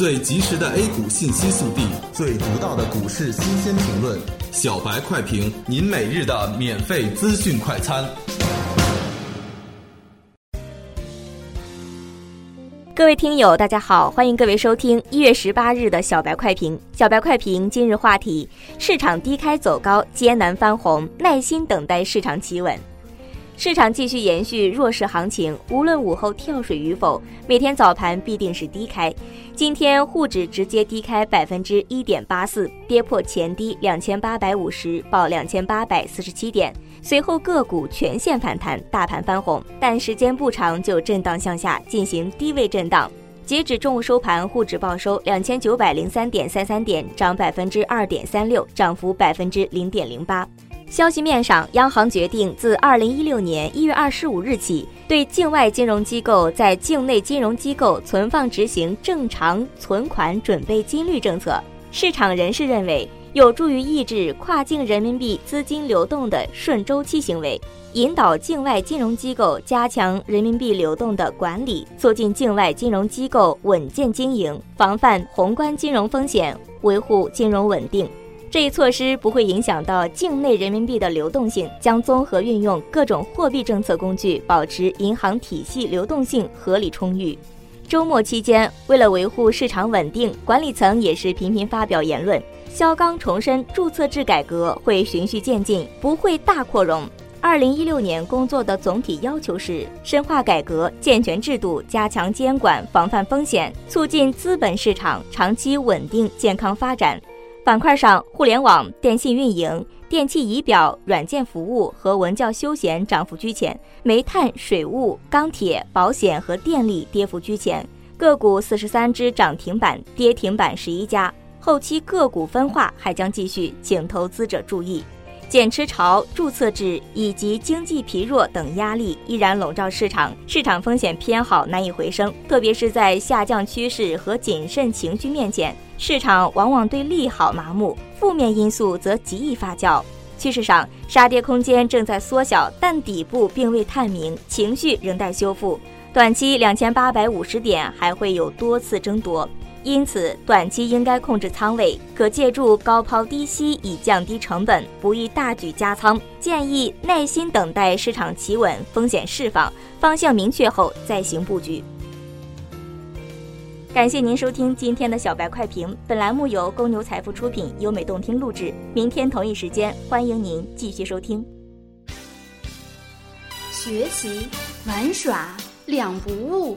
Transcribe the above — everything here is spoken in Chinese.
最及时的 A 股信息速递，最独到的股市新鲜评论，小白快评，您每日的免费资讯快餐。各位听友，大家好，欢迎各位收听一月十八日的小白快评。小白快评今日话题：市场低开走高，艰难翻红，耐心等待市场企稳。市场继续延续弱势行情，无论午后跳水与否，每天早盘必定是低开。今天沪指直接低开百分之一点八四，跌破前低两千八百五十，报两千八百四十七点。随后个股全线反弹，大盘翻红，但时间不长就震荡向下，进行低位震荡。截止中午收盘，沪指报收两千九百零三点三三点，涨百分之二点三六，涨幅百分之零点零八。消息面上，央行决定自二零一六年一月二十五日起，对境外金融机构在境内金融机构存放执行正常存款准备金率政策。市场人士认为，有助于抑制跨境人民币资金流动的顺周期行为，引导境外金融机构加强人民币流动的管理，促进境外金融机构稳健经营，防范宏观金融风险，维护金融稳定。这一措施不会影响到境内人民币的流动性，将综合运用各种货币政策工具，保持银行体系流动性合理充裕。周末期间，为了维护市场稳定，管理层也是频频发表言论。肖钢重申，注册制改革会循序渐进，不会大扩容。二零一六年工作的总体要求是深化改革、健全制度、加强监管、防范风险，促进资本市场长期稳定健康发展。板块上，互联网、电信运营、电气仪表、软件服务和文教休闲涨幅居前，煤炭、水务、钢铁、保险和电力跌幅居前。个股四十三只涨停板，跌停板十一家。后期个股分化还将继续，请投资者注意。减持潮、注册制以及经济疲弱等压力依然笼罩市场，市场风险偏好难以回升，特别是在下降趋势和谨慎情绪面前，市场往往对利好麻木，负面因素则极易发酵。趋势上，杀跌空间正在缩小，但底部并未探明，情绪仍待修复。短期两千八百五十点还会有多次争夺。因此，短期应该控制仓位，可借助高抛低吸以降低成本，不宜大举加仓。建议耐心等待市场企稳，风险释放，方向明确后再行布局。感谢您收听今天的小白快评，本栏目由公牛财富出品，优美动听录制。明天同一时间，欢迎您继续收听。学习玩耍两不误。